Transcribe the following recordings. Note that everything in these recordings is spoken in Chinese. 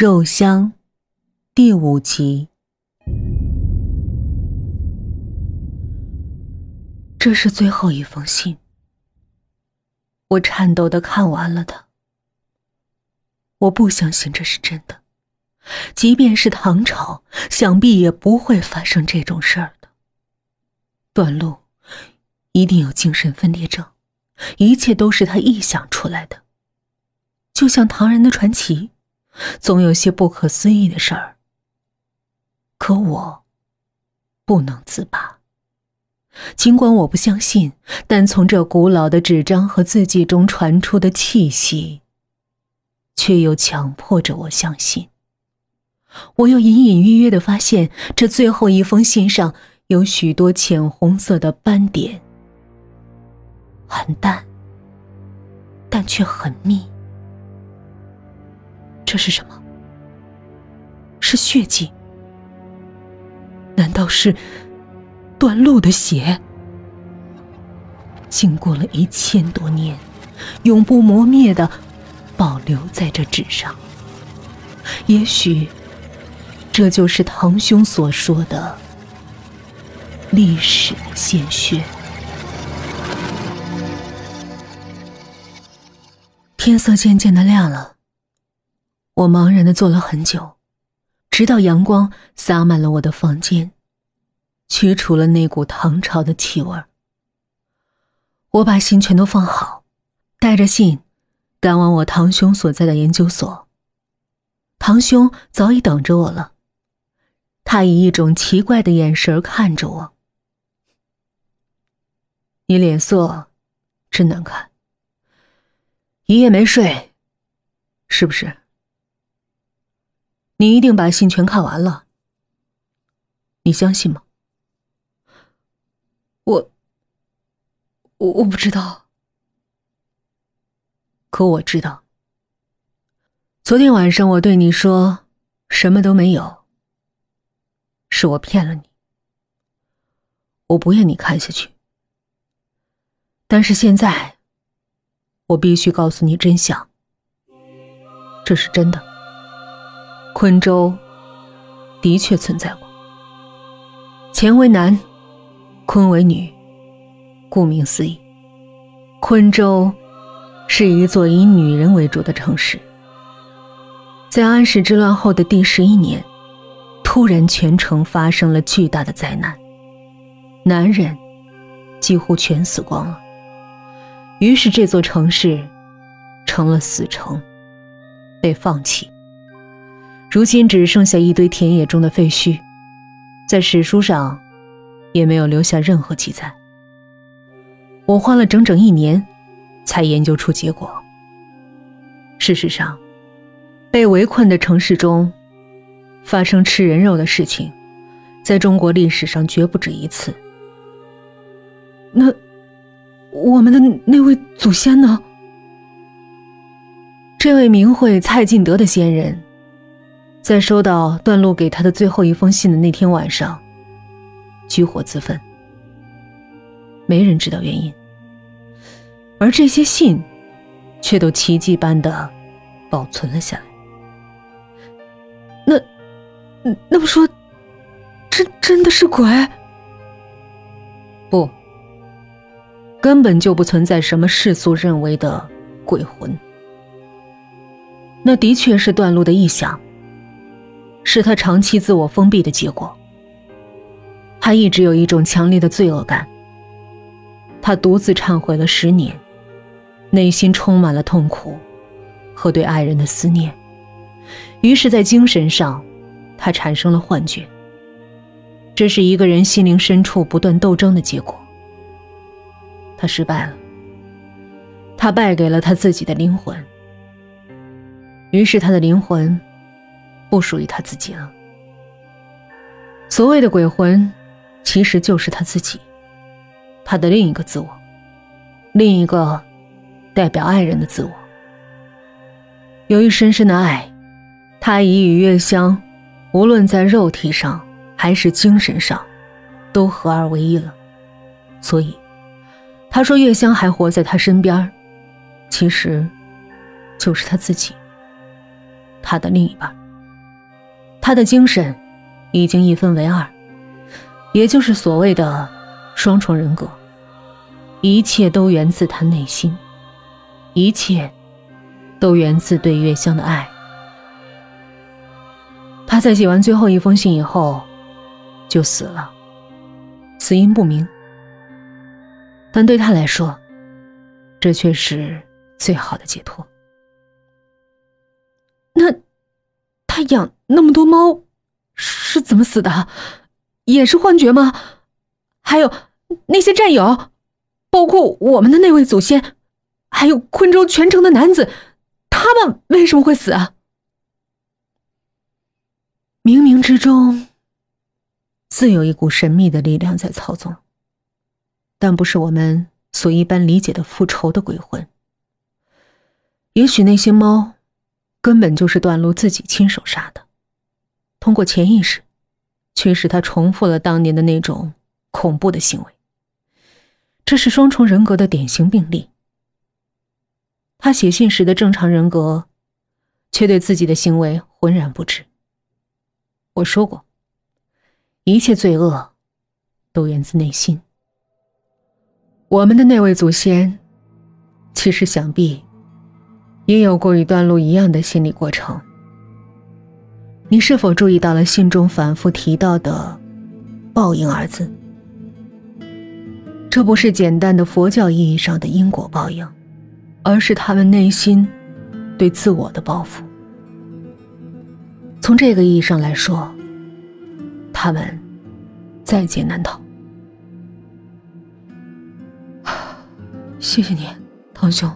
肉香，第五集。这是最后一封信。我颤抖的看完了它。我不相信这是真的，即便是唐朝，想必也不会发生这种事儿的。段路一定有精神分裂症，一切都是他臆想出来的，就像唐人的传奇。总有些不可思议的事儿，可我不能自拔。尽管我不相信，但从这古老的纸张和字迹中传出的气息，却又强迫着我相信。我又隐隐约约的发现，这最后一封信上有许多浅红色的斑点，很淡，但却很密。这是什么？是血迹？难道是段路的血？经过了一千多年，永不磨灭的保留在这纸上。也许，这就是堂兄所说的历史的鲜血。天色渐渐的亮了。我茫然的坐了很久，直到阳光洒满了我的房间，驱除了那股唐朝的气味我把信全都放好，带着信，赶往我堂兄所在的研究所。堂兄早已等着我了，他以一种奇怪的眼神看着我：“你脸色真难看，一夜没睡，是不是？”你一定把信全看完了，你相信吗？我，我我不知道，可我知道。昨天晚上我对你说什么都没有，是我骗了你，我不愿你看下去。但是现在，我必须告诉你真相，这是真的。昆州的确存在过。乾为男，坤为女，顾名思义，昆州是一座以女人为主的城市。在安史之乱后的第十一年，突然全城发生了巨大的灾难，男人几乎全死光了。于是这座城市成了死城，被放弃。如今只剩下一堆田野中的废墟，在史书上也没有留下任何记载。我花了整整一年才研究出结果。事实上，被围困的城市中发生吃人肉的事情，在中国历史上绝不止一次。那我们的那位祖先呢？这位名讳蔡进德的先人。在收到段路给他的最后一封信的那天晚上，举火自焚。没人知道原因，而这些信，却都奇迹般的保存了下来。那，那么说，真真的是鬼？不，根本就不存在什么世俗认为的鬼魂。那的确是段路的臆想。是他长期自我封闭的结果。他一直有一种强烈的罪恶感。他独自忏悔了十年，内心充满了痛苦和对爱人的思念。于是，在精神上，他产生了幻觉。这是一个人心灵深处不断斗争的结果。他失败了。他败给了他自己的灵魂。于是，他的灵魂。不属于他自己了。所谓的鬼魂，其实就是他自己，他的另一个自我，另一个代表爱人的自我。由于深深的爱，他已与月香，无论在肉体上还是精神上，都合二为一了。所以，他说月香还活在他身边，其实就是他自己，他的另一半。他的精神已经一分为二，也就是所谓的双重人格。一切都源自他内心，一切都源自对月香的爱。他在写完最后一封信以后就死了，死因不明。但对他来说，这却是最好的解脱。那他养那么多猫是怎么死的？也是幻觉吗？还有那些战友，包括我们的那位祖先，还有昆州全城的男子，他们为什么会死啊？冥冥之中，自有一股神秘的力量在操纵，但不是我们所一般理解的复仇的鬼魂。也许那些猫，根本就是段路自己亲手杀的，通过潜意识，驱使他重复了当年的那种恐怖的行为。这是双重人格的典型病例。他写信时的正常人格，却对自己的行为浑然不知。我说过，一切罪恶都源自内心。我们的那位祖先，其实想必也有过与段路一样的心理过程。你是否注意到了信中反复提到的“报应”二字？这不是简单的佛教意义上的因果报应，而是他们内心对自我的报复。从这个意义上来说，他们在劫难逃。谢谢你，堂兄。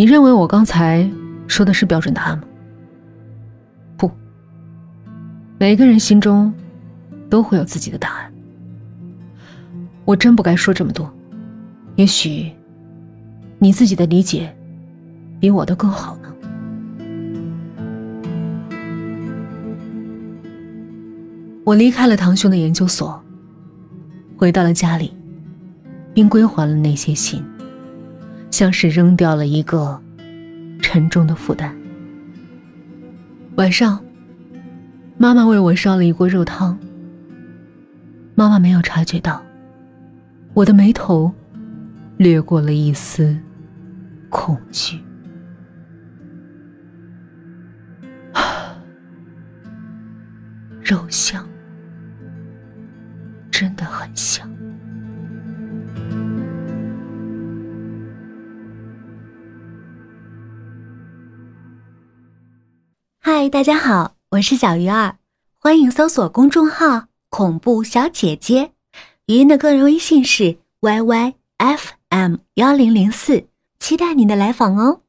你认为我刚才说的是标准答案吗？不，每个人心中都会有自己的答案。我真不该说这么多，也许你自己的理解比我的更好呢。我离开了堂兄的研究所，回到了家里，并归还了那些信，像是扔掉了一个沉重的负担。晚上，妈妈为我烧了一锅肉汤。妈妈没有察觉到，我的眉头掠过了一丝恐惧。肉香。真的很香。嗨，大家好，我是小鱼儿，欢迎搜索公众号“恐怖小姐姐”，语音的个人微信是 yyfm 幺零零四，期待您的来访哦。